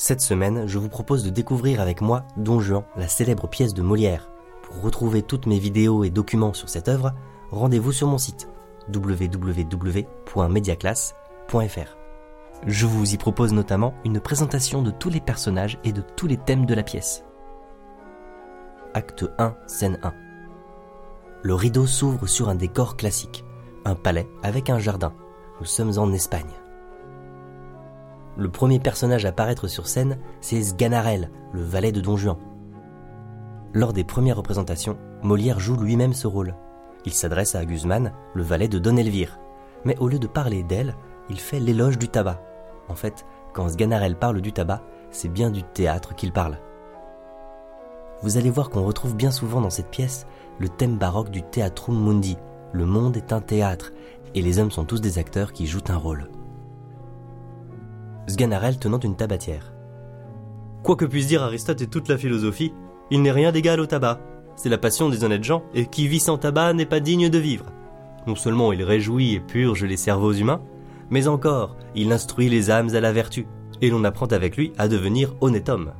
Cette semaine, je vous propose de découvrir avec moi Don Juan, la célèbre pièce de Molière. Pour retrouver toutes mes vidéos et documents sur cette œuvre, rendez-vous sur mon site www.mediaclass.fr. Je vous y propose notamment une présentation de tous les personnages et de tous les thèmes de la pièce. Acte 1, scène 1. Le rideau s'ouvre sur un décor classique, un palais avec un jardin. Nous sommes en Espagne. Le premier personnage à apparaître sur scène, c'est Sganarelle, le valet de Don Juan. Lors des premières représentations, Molière joue lui-même ce rôle. Il s'adresse à Guzman, le valet de Don Elvire. Mais au lieu de parler d'elle, il fait l'éloge du tabac. En fait, quand Sganarelle parle du tabac, c'est bien du théâtre qu'il parle. Vous allez voir qu'on retrouve bien souvent dans cette pièce le thème baroque du Theatrum Mundi. Le monde est un théâtre, et les hommes sont tous des acteurs qui jouent un rôle. Sganarelle tenant une tabatière. Quoi que puisse dire Aristote et toute la philosophie, il n'est rien d'égal au tabac. C'est la passion des honnêtes gens, et qui vit sans tabac n'est pas digne de vivre. Non seulement il réjouit et purge les cerveaux humains, mais encore il instruit les âmes à la vertu, et l'on apprend avec lui à devenir honnête homme.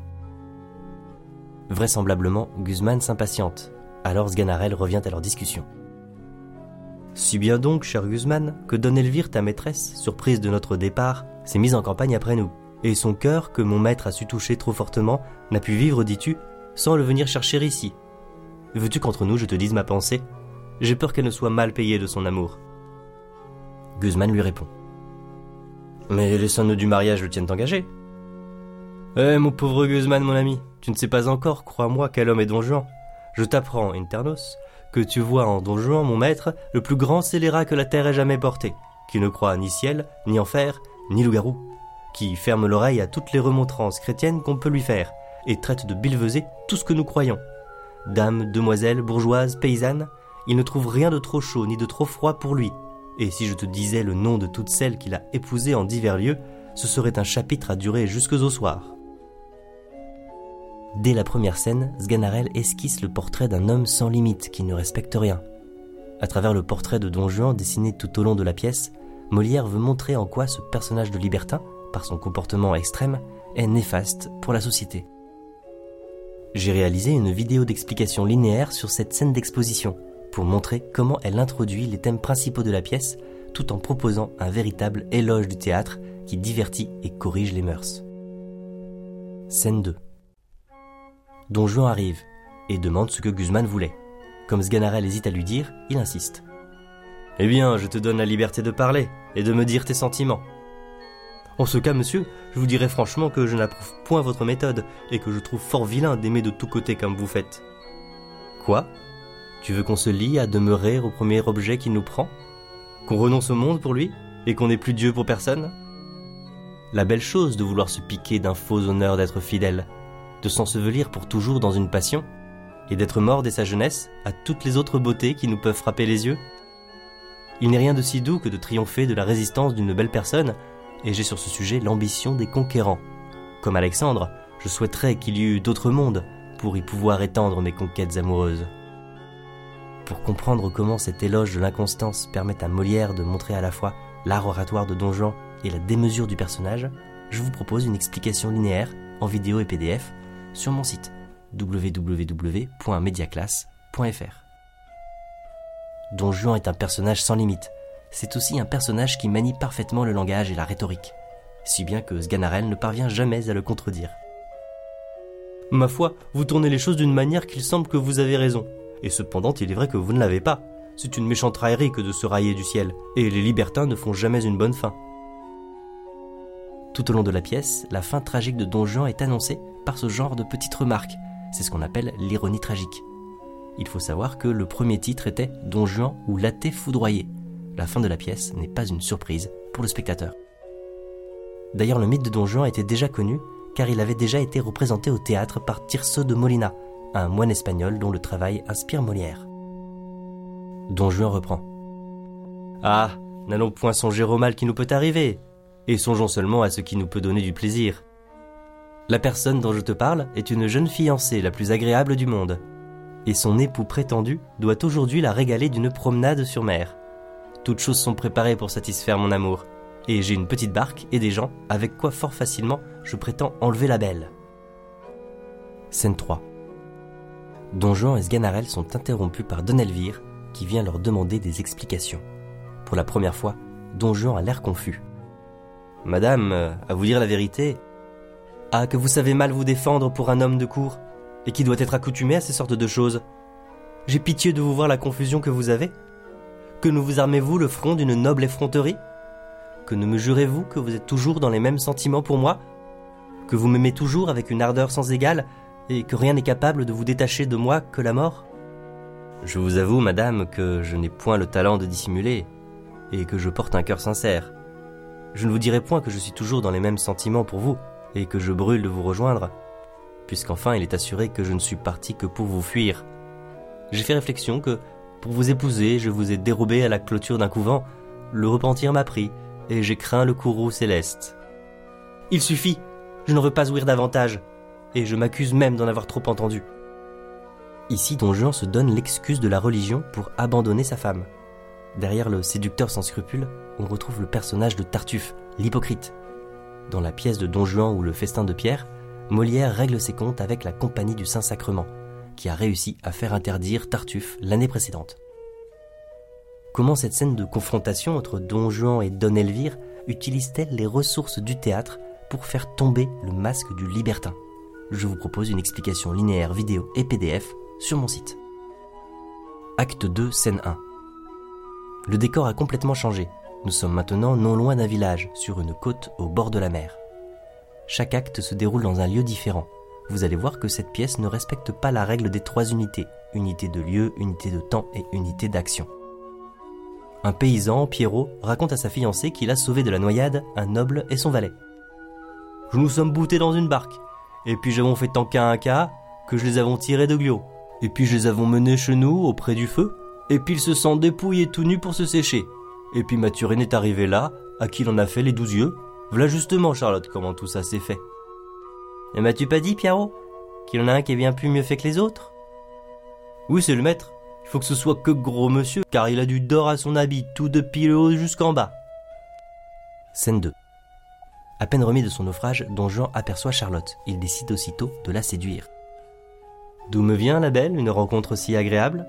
Vraisemblablement, Guzman s'impatiente. Alors Sganarelle revient à leur discussion. Si bien donc, cher Guzman, que Don Elvire, ta maîtresse, surprise de notre départ, s'est mise en campagne après nous, et son cœur, que mon maître a su toucher trop fortement, n'a pu vivre, dis-tu, sans le venir chercher ici. Veux-tu qu'entre nous je te dise ma pensée? J'ai peur qu'elle ne soit mal payée de son amour. Guzman lui répond. Mais les sonnes du mariage le tiennent engagé. Eh, mon pauvre Guzman, mon ami, tu ne sais pas encore, crois-moi, quel homme est Don Juan. Je t'apprends, Internos, que tu vois en Don Juan, mon maître, le plus grand scélérat que la terre ait jamais porté, qui ne croit ni ciel, ni enfer, ni loup-garou, qui ferme l'oreille à toutes les remontrances chrétiennes qu'on peut lui faire, et traite de bilvesé tout ce que nous croyons. Dames, demoiselles, bourgeoises, paysannes, il ne trouve rien de trop chaud ni de trop froid pour lui. Et si je te disais le nom de toutes celles qu'il a épousées en divers lieux, ce serait un chapitre à durer jusque au soir. Dès la première scène, Sganarelle esquisse le portrait d'un homme sans limite qui ne respecte rien. À travers le portrait de Don Juan dessiné tout au long de la pièce, Molière veut montrer en quoi ce personnage de libertin, par son comportement extrême, est néfaste pour la société. J'ai réalisé une vidéo d'explication linéaire sur cette scène d'exposition pour montrer comment elle introduit les thèmes principaux de la pièce tout en proposant un véritable éloge du théâtre qui divertit et corrige les mœurs. Scène 2 Don Juan arrive et demande ce que Guzman voulait. Comme Sganarelle hésite à lui dire, il insiste. Eh bien, je te donne la liberté de parler et de me dire tes sentiments. En ce cas, monsieur, je vous dirai franchement que je n'approuve point votre méthode et que je trouve fort vilain d'aimer de tous côtés comme vous faites. Quoi? Tu veux qu'on se lie à demeurer au premier objet qui nous prend? Qu'on renonce au monde pour lui et qu'on n'ait plus Dieu pour personne? La belle chose de vouloir se piquer d'un faux honneur d'être fidèle, de s'ensevelir pour toujours dans une passion, et d'être mort dès sa jeunesse à toutes les autres beautés qui nous peuvent frapper les yeux il n'est rien de si doux que de triompher de la résistance d'une belle personne, et j'ai sur ce sujet l'ambition des conquérants. Comme Alexandre, je souhaiterais qu'il y eût d'autres mondes pour y pouvoir étendre mes conquêtes amoureuses. Pour comprendre comment cet éloge de l'inconstance permet à Molière de montrer à la fois l'art oratoire de Don Juan et la démesure du personnage, je vous propose une explication linéaire en vidéo et PDF sur mon site www.mediaclass.fr. Don Juan est un personnage sans limite. C'est aussi un personnage qui manie parfaitement le langage et la rhétorique, si bien que Sganarelle ne parvient jamais à le contredire. Ma foi, vous tournez les choses d'une manière qu'il semble que vous avez raison. Et cependant, il est vrai que vous ne l'avez pas. C'est une méchante raillerie que de se railler du ciel, et les libertins ne font jamais une bonne fin. Tout au long de la pièce, la fin tragique de Don Juan est annoncée par ce genre de petites remarques. C'est ce qu'on appelle l'ironie tragique il faut savoir que le premier titre était Don Juan ou l'athée foudroyé. La fin de la pièce n'est pas une surprise pour le spectateur. D'ailleurs, le mythe de Don Juan était déjà connu car il avait déjà été représenté au théâtre par Tirso de Molina, un moine espagnol dont le travail inspire Molière. Don Juan reprend. Ah, n'allons point songer au mal qui nous peut arriver, et songeons seulement à ce qui nous peut donner du plaisir. La personne dont je te parle est une jeune fiancée la plus agréable du monde et son époux prétendu doit aujourd'hui la régaler d'une promenade sur mer. Toutes choses sont préparées pour satisfaire mon amour. et j'ai une petite barque et des gens avec quoi fort facilement je prétends enlever la belle. Scène 3. Don Juan et Sganarelle sont interrompus par Don Elvire qui vient leur demander des explications. Pour la première fois, Don Juan a l'air confus. Madame, à vous dire la vérité. Ah, que vous savez mal vous défendre pour un homme de cour, et qui doit être accoutumé à ces sortes de choses. J'ai pitié de vous voir la confusion que vous avez. Que ne vous armez-vous le front d'une noble effronterie Que ne me jurez-vous que vous êtes toujours dans les mêmes sentiments pour moi Que vous m'aimez toujours avec une ardeur sans égale, et que rien n'est capable de vous détacher de moi que la mort Je vous avoue, madame, que je n'ai point le talent de dissimuler, et que je porte un cœur sincère. Je ne vous dirai point que je suis toujours dans les mêmes sentiments pour vous, et que je brûle de vous rejoindre, puisqu'enfin il est assuré que je ne suis parti que pour vous fuir. J'ai fait réflexion que, pour vous épouser, je vous ai dérobé à la clôture d'un couvent, le repentir m'a pris, et j'ai craint le courroux céleste. Il suffit, je ne veux pas ouïr davantage, et je m'accuse même d'en avoir trop entendu. Ici, Don Juan se donne l'excuse de la religion pour abandonner sa femme. Derrière le séducteur sans scrupules, on retrouve le personnage de Tartuffe, l'hypocrite. Dans la pièce de Don Juan ou le festin de Pierre, Molière règle ses comptes avec la Compagnie du Saint-Sacrement, qui a réussi à faire interdire Tartuffe l'année précédente. Comment cette scène de confrontation entre Don Juan et Don Elvire utilise-t-elle les ressources du théâtre pour faire tomber le masque du libertin? Je vous propose une explication linéaire vidéo et PDF sur mon site. Acte 2, scène 1. Le décor a complètement changé. Nous sommes maintenant non loin d'un village, sur une côte au bord de la mer. Chaque acte se déroule dans un lieu différent. Vous allez voir que cette pièce ne respecte pas la règle des trois unités, unité de lieu, unité de temps et unité d'action. Un paysan, Pierrot, raconte à sa fiancée qu'il a sauvé de la noyade un noble et son valet. Nous sommes boutés dans une barque, et puis j'avons fait tant qu'à un cas que je les avons tirés de Glio, et puis je les avons menés chez nous auprès du feu, et puis il se sent dépouillé tout nu pour se sécher. Et puis Mathurine est arrivé là, à qui l'on a fait les douze yeux. Voilà justement, Charlotte, comment tout ça s'est fait. Et m'as-tu pas dit, Pierrot, qu'il y en a un qui est bien plus mieux fait que les autres? Oui, c'est le maître. Il faut que ce soit que gros monsieur, car il a du d'or à son habit, tout depuis le haut jusqu'en bas. Scène 2. À peine remis de son naufrage, Don Jean aperçoit Charlotte. Il décide aussitôt de la séduire. D'où me vient, la belle, une rencontre si agréable?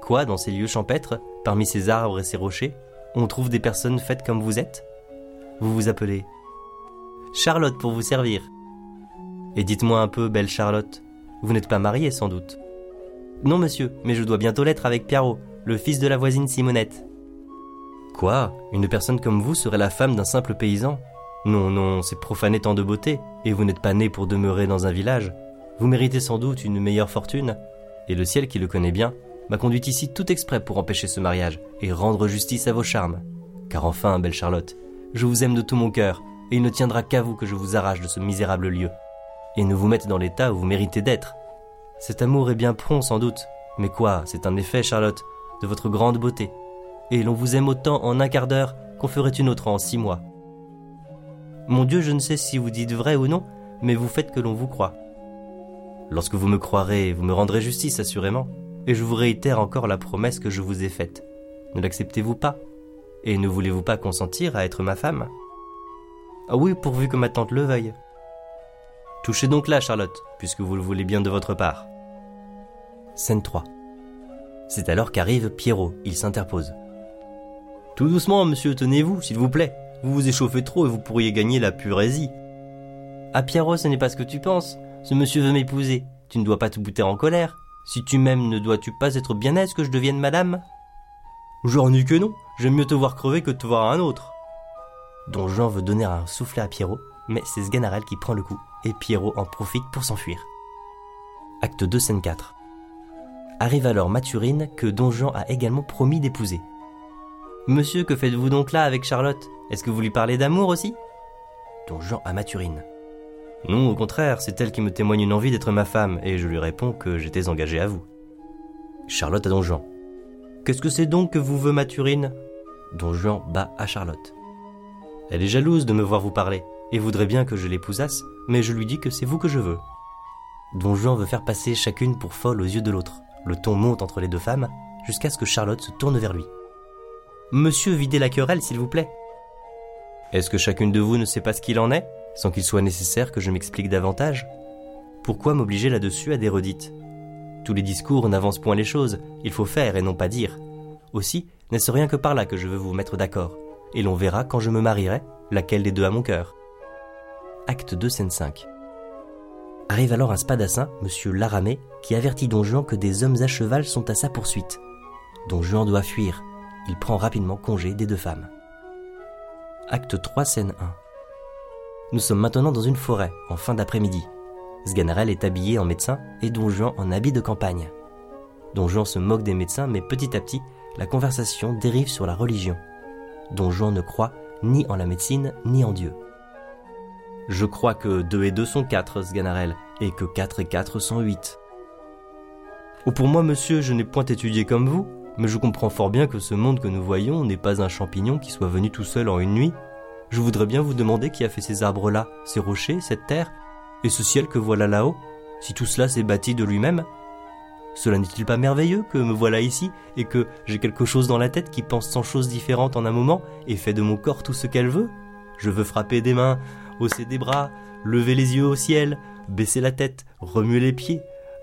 Quoi, dans ces lieux champêtres, parmi ces arbres et ces rochers, on trouve des personnes faites comme vous êtes Vous vous appelez Charlotte pour vous servir. Et dites-moi un peu, belle Charlotte, vous n'êtes pas mariée sans doute Non, monsieur, mais je dois bientôt l'être avec Pierrot, le fils de la voisine Simonette. Quoi? Une personne comme vous serait la femme d'un simple paysan? Non, non, c'est profaner tant de beauté, et vous n'êtes pas né pour demeurer dans un village. Vous méritez sans doute une meilleure fortune, et le ciel qui le connaît bien m'a conduit ici tout exprès pour empêcher ce mariage et rendre justice à vos charmes. Car enfin, belle Charlotte, je vous aime de tout mon cœur, et il ne tiendra qu'à vous que je vous arrache de ce misérable lieu, et ne vous mette dans l'état où vous méritez d'être. Cet amour est bien prompt sans doute, mais quoi, c'est un effet, Charlotte, de votre grande beauté, et l'on vous aime autant en un quart d'heure qu'on ferait une autre en six mois. Mon Dieu, je ne sais si vous dites vrai ou non, mais vous faites que l'on vous croit. Lorsque vous me croirez, vous me rendrez justice assurément et je vous réitère encore la promesse que je vous ai faite. Ne l'acceptez-vous pas? Et ne voulez-vous pas consentir à être ma femme? Ah oui, pourvu que ma tante le veuille. Touchez donc là, Charlotte, puisque vous le voulez bien de votre part. Scène 3. C'est alors qu'arrive Pierrot, il s'interpose. Tout doucement, monsieur, tenez-vous, s'il vous plaît. Vous vous échauffez trop et vous pourriez gagner la purésie. Ah Pierrot, ce n'est pas ce que tu penses. Ce monsieur veut m'épouser. Tu ne dois pas te bouter en colère. Si tu m'aimes, ne dois-tu pas être bien aise que je devienne madame? J'en ai que non, j'aime mieux te voir crever que te voir un autre. Don Jean veut donner un soufflet à Pierrot, mais c'est Sganarelle qui prend le coup, et Pierrot en profite pour s'enfuir. Acte 2, scène 4. Arrive alors Mathurine, que Don Jean a également promis d'épouser. Monsieur, que faites-vous donc là avec Charlotte? Est-ce que vous lui parlez d'amour aussi? Don Jean à Mathurine. Non, au contraire, c'est elle qui me témoigne une envie d'être ma femme, et je lui réponds que j'étais engagé à vous. Charlotte à Don Juan. Qu'est-ce que c'est donc que vous veut Mathurine? Don Juan bat à Charlotte. Elle est jalouse de me voir vous parler, et voudrait bien que je l'épousasse, mais je lui dis que c'est vous que je veux. Don Juan veut faire passer chacune pour folle aux yeux de l'autre. Le ton monte entre les deux femmes, jusqu'à ce que Charlotte se tourne vers lui. Monsieur, videz la querelle, s'il vous plaît. Est-ce que chacune de vous ne sait pas ce qu'il en est, sans qu'il soit nécessaire que je m'explique davantage Pourquoi m'obliger là-dessus à des redites? Tous les discours n'avancent point les choses, il faut faire et non pas dire. Aussi, n'est-ce rien que par là que je veux vous mettre d'accord, et l'on verra quand je me marierai, laquelle des deux a mon cœur. Acte 2, scène 5. Arrive alors un spadassin, monsieur Laramé, qui avertit Don Juan que des hommes à cheval sont à sa poursuite. Don Juan doit fuir. Il prend rapidement congé des deux femmes. Acte 3, scène 1. Nous sommes maintenant dans une forêt, en fin d'après-midi. Sganarelle est habillé en médecin et Don Juan en habit de campagne. Don Juan se moque des médecins, mais petit à petit, la conversation dérive sur la religion. Don Juan ne croit ni en la médecine ni en Dieu. Je crois que 2 et 2 sont 4, Sganarelle, et que 4 et 4 sont 8. Oh, pour moi, monsieur, je n'ai point étudié comme vous, mais je comprends fort bien que ce monde que nous voyons n'est pas un champignon qui soit venu tout seul en une nuit. Je voudrais bien vous demander qui a fait ces arbres-là, ces rochers, cette terre, et ce ciel que voilà là-haut, si tout cela s'est bâti de lui-même. Cela n'est-il pas merveilleux que me voilà ici, et que j'ai quelque chose dans la tête qui pense cent choses différentes en un moment, et fait de mon corps tout ce qu'elle veut? Je veux frapper des mains, hausser des bras, lever les yeux au ciel, baisser la tête, remuer les pieds,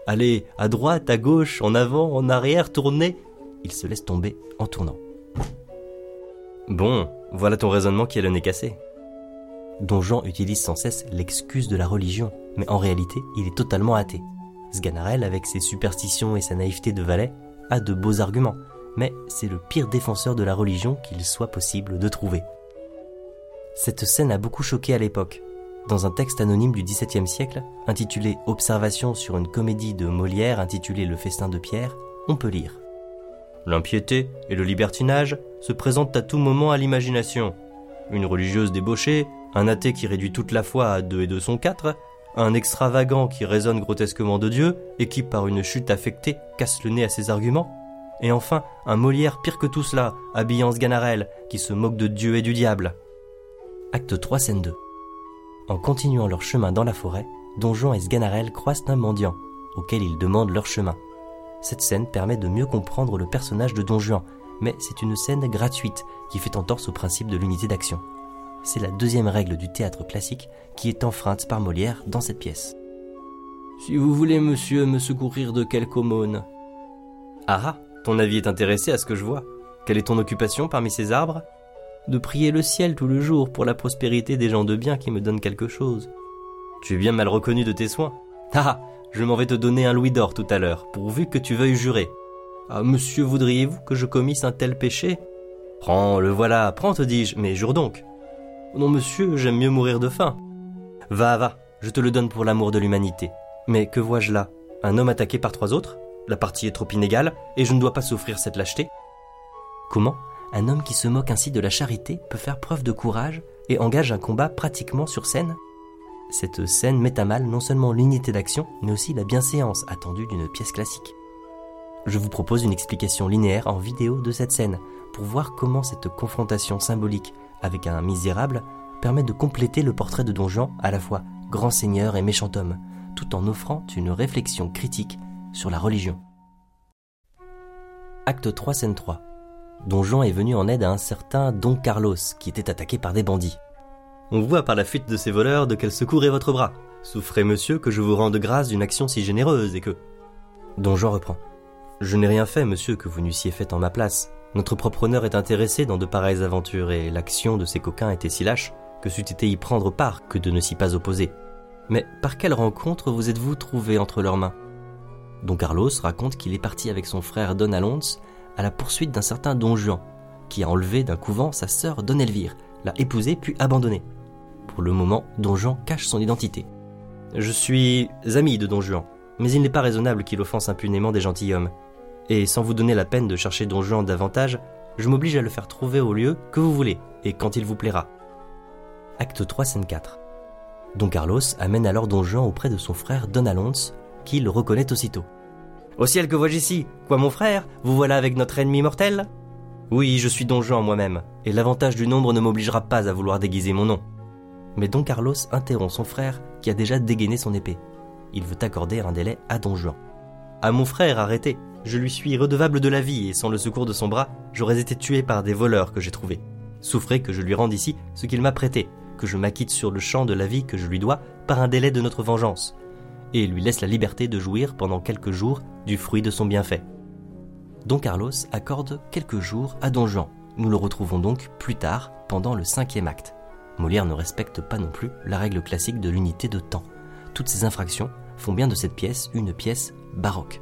aller à droite, à gauche, en avant, en arrière, tourner. Il se laisse tomber en tournant. Bon, voilà ton raisonnement qui a le nez cassé. Don Jean utilise sans cesse l'excuse de la religion, mais en réalité, il est totalement athée. Sganarelle, avec ses superstitions et sa naïveté de valet, a de beaux arguments, mais c'est le pire défenseur de la religion qu'il soit possible de trouver. Cette scène a beaucoup choqué à l'époque. Dans un texte anonyme du XVIIe siècle, intitulé Observation sur une comédie de Molière intitulée Le festin de Pierre, on peut lire L'impiété et le libertinage se présentent à tout moment à l'imagination. Une religieuse débauchée, un athée qui réduit toute la foi à deux et deux sont quatre, un extravagant qui raisonne grotesquement de Dieu et qui, par une chute affectée, casse le nez à ses arguments, et enfin un Molière pire que tout cela, habillant Sganarelle, qui se moque de Dieu et du diable. Acte 3, scène 2. En continuant leur chemin dans la forêt, Don Juan et Sganarelle croisent un mendiant, auquel ils demandent leur chemin. Cette scène permet de mieux comprendre le personnage de Don Juan, mais c'est une scène gratuite qui fait entorse au principe de l'unité d'action. C'est la deuxième règle du théâtre classique qui est enfreinte par Molière dans cette pièce. Si vous voulez, monsieur, me secourir de quelque aumône. Ah ah, ton avis est intéressé à ce que je vois. Quelle est ton occupation parmi ces arbres? De prier le ciel tout le jour pour la prospérité des gens de bien qui me donnent quelque chose. Tu es bien mal reconnu de tes soins. Ah Je m'en vais te donner un louis d'or tout à l'heure, pourvu que tu veuilles jurer. Ah, monsieur, voudriez-vous que je commisse un tel péché? Prends, le voilà, prends, te dis-je, mais jure donc. Non, monsieur, j'aime mieux mourir de faim. Va, va, je te le donne pour l'amour de l'humanité. Mais que vois-je là? Un homme attaqué par trois autres? La partie est trop inégale, et je ne dois pas souffrir cette lâcheté. Comment? Un homme qui se moque ainsi de la charité peut faire preuve de courage et engage un combat pratiquement sur scène? Cette scène met à mal non seulement l'unité d'action, mais aussi la bienséance attendue d'une pièce classique. Je vous propose une explication linéaire en vidéo de cette scène pour voir comment cette confrontation symbolique avec un misérable permet de compléter le portrait de Don Juan à la fois grand seigneur et méchant homme, tout en offrant une réflexion critique sur la religion. Acte 3, scène 3 Don Juan est venu en aide à un certain Don Carlos, qui était attaqué par des bandits. On voit par la fuite de ces voleurs de quel secours est votre bras. Souffrez, monsieur, que je vous rende grâce d'une action si généreuse et que. Don Juan reprend. Je n'ai rien fait, monsieur, que vous n'eussiez fait en ma place. Notre propre honneur est intéressé dans de pareilles aventures et l'action de ces coquins était si lâche que c'eût été y prendre part que de ne s'y pas opposer. Mais par quelle rencontre vous êtes-vous trouvé entre leurs mains? Don Carlos raconte qu'il est parti avec son frère Don Alonso à la poursuite d'un certain Don Juan, qui a enlevé d'un couvent sa sœur Don Elvire, l'a épousée puis abandonnée. Pour le moment, Don Juan cache son identité. Je suis ami de Don Juan, mais il n'est pas raisonnable qu'il offense impunément des gentilshommes. Et sans vous donner la peine de chercher Don Juan davantage, je m'oblige à le faire trouver au lieu que vous voulez, et quand il vous plaira. Acte 3, scène 4. Don Carlos amène alors Don Juan auprès de son frère Don Alonso, qui le reconnaît aussitôt. Au ciel que vois-je ici? Quoi mon frère? Vous voilà avec notre ennemi mortel? Oui, je suis Don Juan moi-même, et l'avantage du nombre ne m'obligera pas à vouloir déguiser mon nom. Mais Don Carlos interrompt son frère qui a déjà dégainé son épée. Il veut accorder un délai à Don Juan. À mon frère, arrêtez Je lui suis redevable de la vie et sans le secours de son bras, j'aurais été tué par des voleurs que j'ai trouvés. souffrait que je lui rende ici ce qu'il m'a prêté, que je m'acquitte sur le champ de la vie que je lui dois par un délai de notre vengeance, et lui laisse la liberté de jouir pendant quelques jours du fruit de son bienfait. Don Carlos accorde quelques jours à Don Juan. Nous le retrouvons donc plus tard, pendant le cinquième acte. Molière ne respecte pas non plus la règle classique de l'unité de temps. Toutes ces infractions font bien de cette pièce une pièce baroque.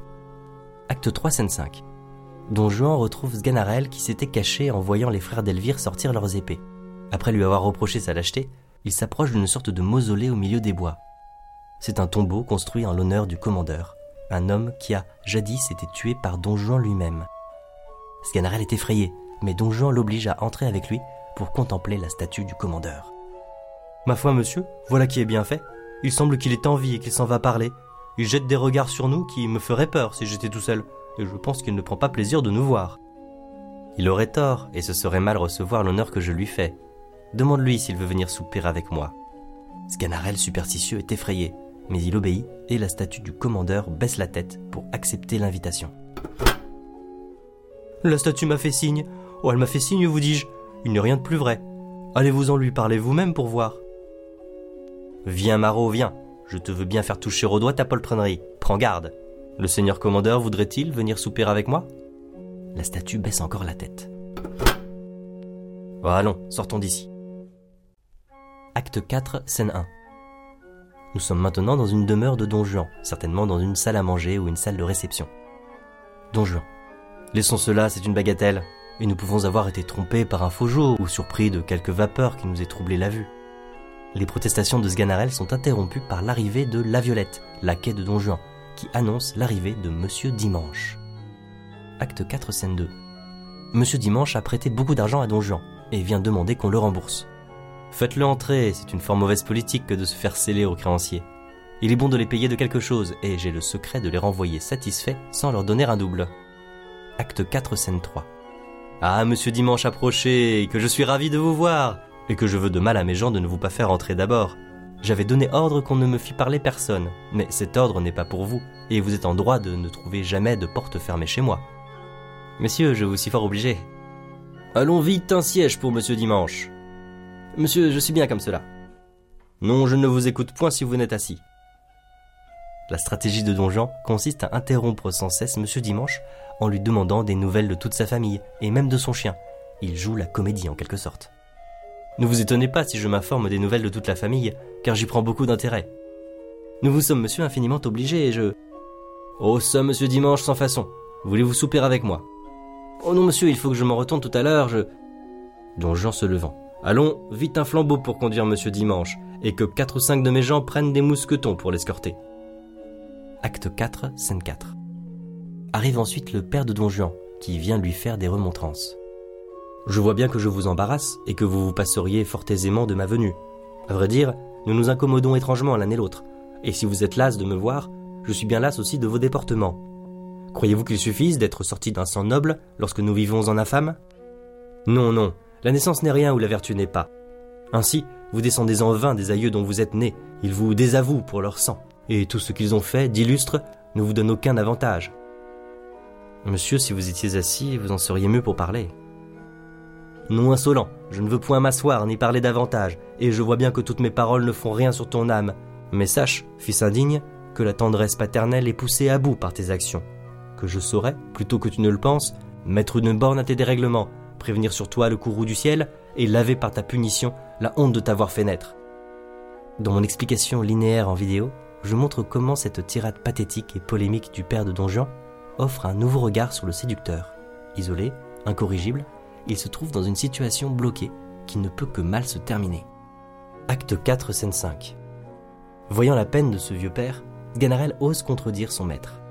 Acte 3, scène 5. Don Juan retrouve Sganarelle qui s'était caché en voyant les frères d'Elvire sortir leurs épées. Après lui avoir reproché sa lâcheté, il s'approche d'une sorte de mausolée au milieu des bois. C'est un tombeau construit en l'honneur du commandeur, un homme qui a jadis été tué par Don Juan lui-même. Sganarelle est effrayé, mais Don Juan l'oblige à entrer avec lui pour contempler la statue du commandeur. Ma foi, monsieur, voilà qui est bien fait. Il semble qu'il est en vie et qu'il s'en va parler. Il jette des regards sur nous qui me feraient peur si j'étais tout seul, et je pense qu'il ne prend pas plaisir de nous voir. Il aurait tort, et ce serait mal recevoir l'honneur que je lui fais. Demande-lui s'il veut venir souper avec moi. Sganarelle superstitieux est effrayé, mais il obéit et la statue du commandeur baisse la tête pour accepter l'invitation. La statue m'a fait signe. Oh, elle m'a fait signe, vous dis-je. Il n'est rien de plus vrai. Allez-vous-en lui parler vous-même pour voir. Viens, Marot, viens. Je te veux bien faire toucher au doigt ta poltronnerie. Prends garde. Le seigneur commandeur voudrait-il venir souper avec moi? La statue baisse encore la tête. Oh, allons, sortons d'ici. Acte 4, scène 1. Nous sommes maintenant dans une demeure de Don Juan, certainement dans une salle à manger ou une salle de réception. Don Juan. Laissons cela, c'est une bagatelle, et nous pouvons avoir été trompés par un faux jour ou surpris de quelque vapeur qui nous ait troublé la vue. Les protestations de Sganarelle sont interrompues par l'arrivée de La Violette, la quai de Don Juan, qui annonce l'arrivée de Monsieur Dimanche. Acte 4, scène 2. Monsieur Dimanche a prêté beaucoup d'argent à Don Juan et vient demander qu'on le rembourse. Faites-le entrer, c'est une fort mauvaise politique que de se faire sceller aux créanciers. Il est bon de les payer de quelque chose, et j'ai le secret de les renvoyer satisfaits sans leur donner un double. Acte 4, scène 3. Ah, monsieur Dimanche approchez, que je suis ravi de vous voir, et que je veux de mal à mes gens de ne vous pas faire entrer d'abord. J'avais donné ordre qu'on ne me fît parler personne, mais cet ordre n'est pas pour vous, et vous êtes en droit de ne trouver jamais de porte fermée chez moi. Messieurs, je vous suis fort obligé. Allons vite, un siège pour monsieur Dimanche. Monsieur, je suis bien comme cela. Non, je ne vous écoute point si vous n'êtes assis. La stratégie de Don Juan consiste à interrompre sans cesse Monsieur Dimanche en lui demandant des nouvelles de toute sa famille et même de son chien. Il joue la comédie en quelque sorte. Ne vous étonnez pas si je m'informe des nouvelles de toute la famille, car j'y prends beaucoup d'intérêt. Nous vous sommes, monsieur, infiniment obligés et je. Oh, ça, monsieur Dimanche, sans façon. Voulez-vous souper avec moi? Oh non, monsieur, il faut que je m'en retourne tout à l'heure, je. Don Juan se levant. Allons, vite un flambeau pour conduire Monsieur Dimanche, et que quatre ou cinq de mes gens prennent des mousquetons pour l'escorter. Acte 4, scène 4. Arrive ensuite le père de Don Juan, qui vient lui faire des remontrances. Je vois bien que je vous embarrasse et que vous vous passeriez fort aisément de ma venue. À vrai dire, nous nous incommodons étrangement l'un et l'autre, et si vous êtes las de me voir, je suis bien las aussi de vos déportements. Croyez-vous qu'il suffise d'être sorti d'un sang noble lorsque nous vivons en infâme? Non, non, la naissance n'est rien où la vertu n'est pas. Ainsi, vous descendez en vain des aïeux dont vous êtes nés, ils vous désavouent pour leur sang, et tout ce qu'ils ont fait d'illustre ne vous donne aucun avantage. Monsieur, si vous étiez assis, vous en seriez mieux pour parler. Non insolent, je ne veux point m'asseoir ni parler davantage, et je vois bien que toutes mes paroles ne font rien sur ton âme. Mais sache, fils indigne, que la tendresse paternelle est poussée à bout par tes actions, que je saurais, plutôt que tu ne le penses, mettre une borne à tes dérèglements, prévenir sur toi le courroux du ciel et laver par ta punition la honte de t'avoir fait naître. Dans mon explication linéaire en vidéo, je montre comment cette tirade pathétique et polémique du père de Don Juan offre un nouveau regard sur le séducteur. Isolé, incorrigible, il se trouve dans une situation bloquée qui ne peut que mal se terminer. Acte 4, scène 5. Voyant la peine de ce vieux père, Ganarelle ose contredire son maître.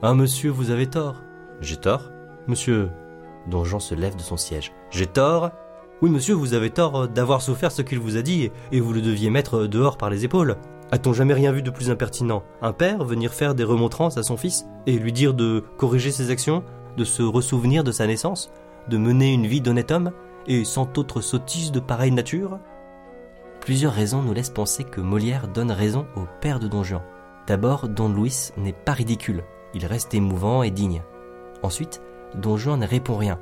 Ah monsieur, vous avez tort. J'ai tort Monsieur, Don Jean se lève de son siège. J'ai tort Oui, monsieur, vous avez tort d'avoir souffert ce qu'il vous a dit, et vous le deviez mettre dehors par les épaules. A-t-on jamais rien vu de plus impertinent? Un père venir faire des remontrances à son fils, et lui dire de corriger ses actions, de se ressouvenir de sa naissance, de mener une vie d'honnête homme, et sans autre sottise de pareille nature? Plusieurs raisons nous laissent penser que Molière donne raison au père de Don Juan. D'abord, Don Luis n'est pas ridicule, il reste émouvant et digne. Ensuite, Don Juan ne répond rien,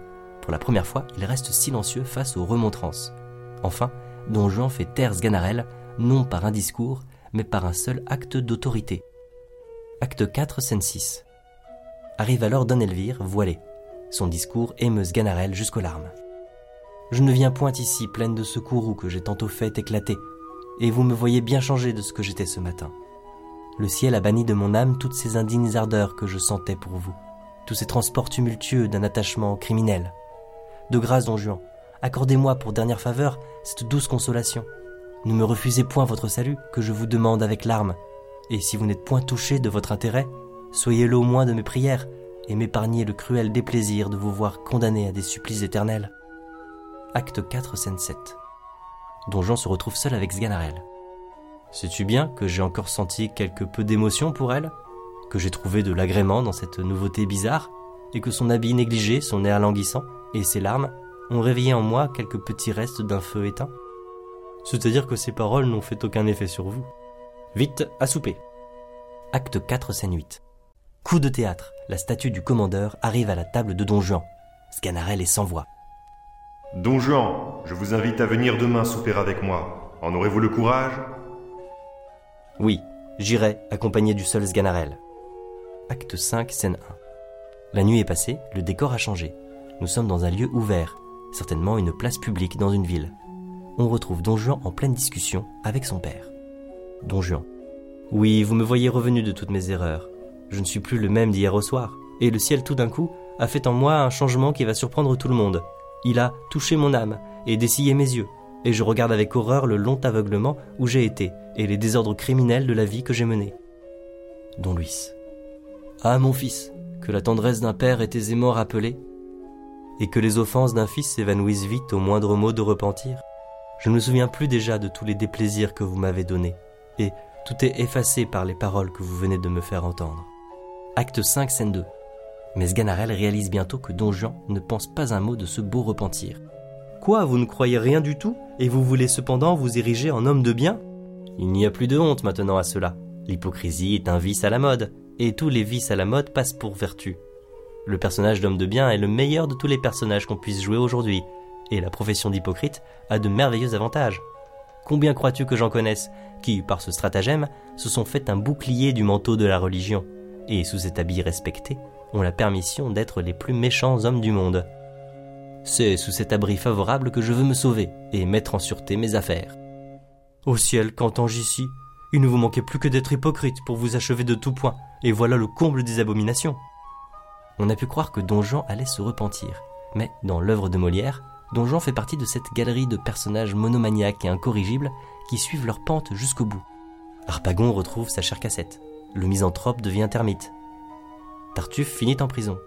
Pour la première fois, il reste silencieux face aux remontrances. Enfin, Don Juan fait taire Sganarelle, non par un discours, mais par un seul acte d'autorité. Acte 4, scène 6. Arrive alors Don Elvire, voilé. Son discours émeut Sganarelle jusqu'aux larmes. Je ne viens point ici pleine de ce courroux que j'ai tantôt fait éclater, et vous me voyez bien changé de ce que j'étais ce matin. Le ciel a banni de mon âme toutes ces indignes ardeurs que je sentais pour vous, tous ces transports tumultueux d'un attachement criminel. De grâce, don Juan, accordez-moi pour dernière faveur cette douce consolation. Ne me refusez point votre salut, que je vous demande avec larmes, et si vous n'êtes point touché de votre intérêt, soyez-le au moins de mes prières, et m'épargnez le cruel déplaisir de vous voir condamné à des supplices éternels. Acte 4, scène 7. Don Juan se retrouve seul avec Sganarelle. Sais-tu bien que j'ai encore senti quelque peu d'émotion pour elle? Que j'ai trouvé de l'agrément dans cette nouveauté bizarre? Et que son habit négligé, son air languissant et ses larmes ont réveillé en moi quelques petits restes d'un feu éteint? C'est-à-dire que ces paroles n'ont fait aucun effet sur vous. Vite, à souper. Acte 4, scène 8. Coup de théâtre, la statue du commandeur arrive à la table de Don Juan. Sganarelle est sans voix. Don Juan, je vous invite à venir demain souper avec moi. En aurez-vous le courage? Oui, j'irai, accompagné du seul Sganarelle. Acte 5, scène 1. La nuit est passée, le décor a changé. Nous sommes dans un lieu ouvert, certainement une place publique dans une ville. On retrouve Don Juan en pleine discussion avec son père. Don Juan. Oui, vous me voyez revenu de toutes mes erreurs. Je ne suis plus le même d'hier au soir. Et le ciel tout d'un coup a fait en moi un changement qui va surprendre tout le monde. Il a touché mon âme et dessillé mes yeux. Et je regarde avec horreur le long aveuglement où j'ai été et les désordres criminels de la vie que j'ai menée. Don Luis. Ah mon fils, que la tendresse d'un père est aisément rappelée, et que les offenses d'un fils s'évanouissent vite au moindre mot de repentir. Je ne me souviens plus déjà de tous les déplaisirs que vous m'avez donnés, et tout est effacé par les paroles que vous venez de me faire entendre. Acte 5, scène 2. Mais Sganarelle réalise bientôt que Don Juan ne pense pas un mot de ce beau repentir. Quoi, vous ne croyez rien du tout, et vous voulez cependant vous ériger en homme de bien? Il n'y a plus de honte maintenant à cela. L'hypocrisie est un vice à la mode, et tous les vices à la mode passent pour vertu. Le personnage d'homme de bien est le meilleur de tous les personnages qu'on puisse jouer aujourd'hui, et la profession d'hypocrite a de merveilleux avantages. Combien crois-tu que j'en connaisse, qui, par ce stratagème, se sont fait un bouclier du manteau de la religion, et sous cet habit respecté, ont la permission d'être les plus méchants hommes du monde. C'est sous cet abri favorable que je veux me sauver et mettre en sûreté mes affaires. Au ciel, qu'entends-je ici? Il ne vous manquait plus que d'être hypocrite pour vous achever de tout point, et voilà le comble des abominations. On a pu croire que Don Juan allait se repentir, mais dans l'œuvre de Molière, Don Juan fait partie de cette galerie de personnages monomaniaques et incorrigibles qui suivent leur pente jusqu'au bout. Harpagon retrouve sa chère cassette. Le misanthrope devient termite. Tartuffe finit en prison.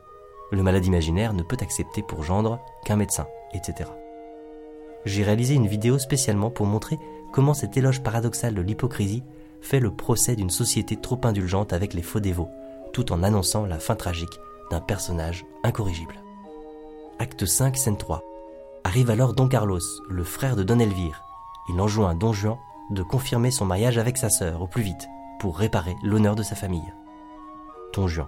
Le malade imaginaire ne peut accepter pour gendre qu'un médecin, etc. J'ai réalisé une vidéo spécialement pour montrer comment cet éloge paradoxal de l'hypocrisie fait le procès d'une société trop indulgente avec les faux dévots, tout en annonçant la fin tragique d'un personnage incorrigible. Acte 5, scène 3. Arrive alors Don Carlos, le frère de Don Elvire. Il enjoint Don Juan de confirmer son mariage avec sa sœur au plus vite, pour réparer l'honneur de sa famille. Don Juan.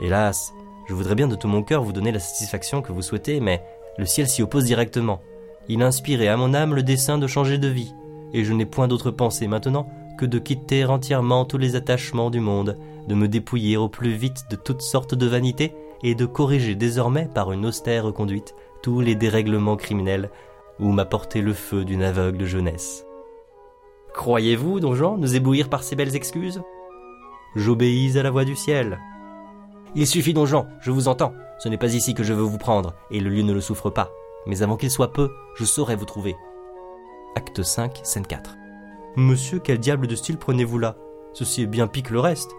Hélas, je voudrais bien de tout mon cœur vous donner la satisfaction que vous souhaitez, mais le ciel s'y oppose directement. Il a inspiré à mon âme le dessein de changer de vie, et je n'ai point d'autre pensée maintenant que de quitter entièrement tous les attachements du monde, de me dépouiller au plus vite de toutes sortes de vanités, et de corriger désormais par une austère conduite tous les dérèglements criminels où m'a porté le feu d'une aveugle jeunesse. Croyez-vous, don Jean, nous éblouir par ces belles excuses? J'obéis à la voix du ciel. Il suffit, don Jean, je vous entends. Ce n'est pas ici que je veux vous prendre, et le lieu ne le souffre pas. Mais avant qu'il soit peu, je saurai vous trouver. Acte 5, scène 4. Monsieur, quel diable de style prenez-vous là? Ceci est bien pis que le reste.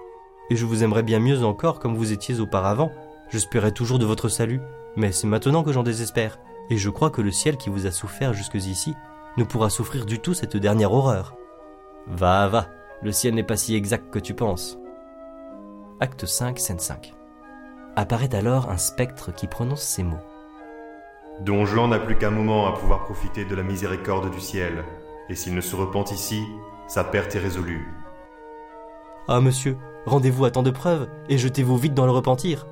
Et je vous aimerais bien mieux encore comme vous étiez auparavant. J'espérais toujours de votre salut, mais c'est maintenant que j'en désespère. Et je crois que le ciel qui vous a souffert jusqu'ici ne pourra souffrir du tout cette dernière horreur. Va, va, le ciel n'est pas si exact que tu penses. Acte 5, scène 5. Apparaît alors un spectre qui prononce ces mots. Don Juan n'a plus qu'un moment à pouvoir profiter de la miséricorde du ciel, et s'il ne se repent ici, sa perte est résolue. Ah monsieur, rendez-vous à tant de preuves, et jetez-vous vite dans le repentir.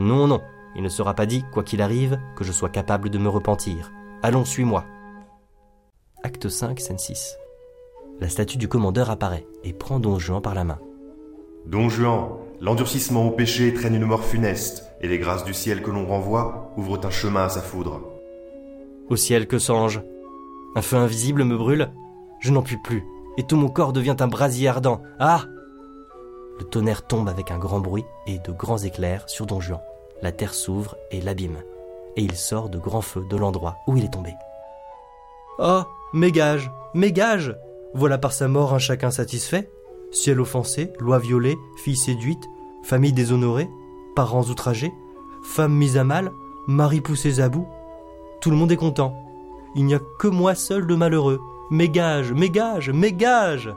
Non, non, Il ne sera pas dit, quoi qu'il arrive, que je sois capable de me repentir. Allons, suis-moi. Acte 5, scène 6. La statue du commandeur apparaît et prend Don Juan par la main. Don Juan, l'endurcissement au péché traîne une mort funeste, et les grâces du ciel que l'on renvoie ouvrent un chemin à sa foudre. Au ciel, que songe? Un feu invisible me brûle? Je n'en puis plus, et tout mon corps devient un brasier ardent. Ah Le tonnerre tombe avec un grand bruit et de grands éclairs sur Don Juan. La terre s'ouvre et l'abîme, et il sort de grands feux de l'endroit où il est tombé. Oh Mes gages Voilà par sa mort un chacun satisfait Ciel offensé, loi violée, fille séduite, famille déshonorée, parents outragés, femme mise à mal, mari poussé à bout. Tout le monde est content. Il n'y a que moi seul de malheureux. Gages, mes gages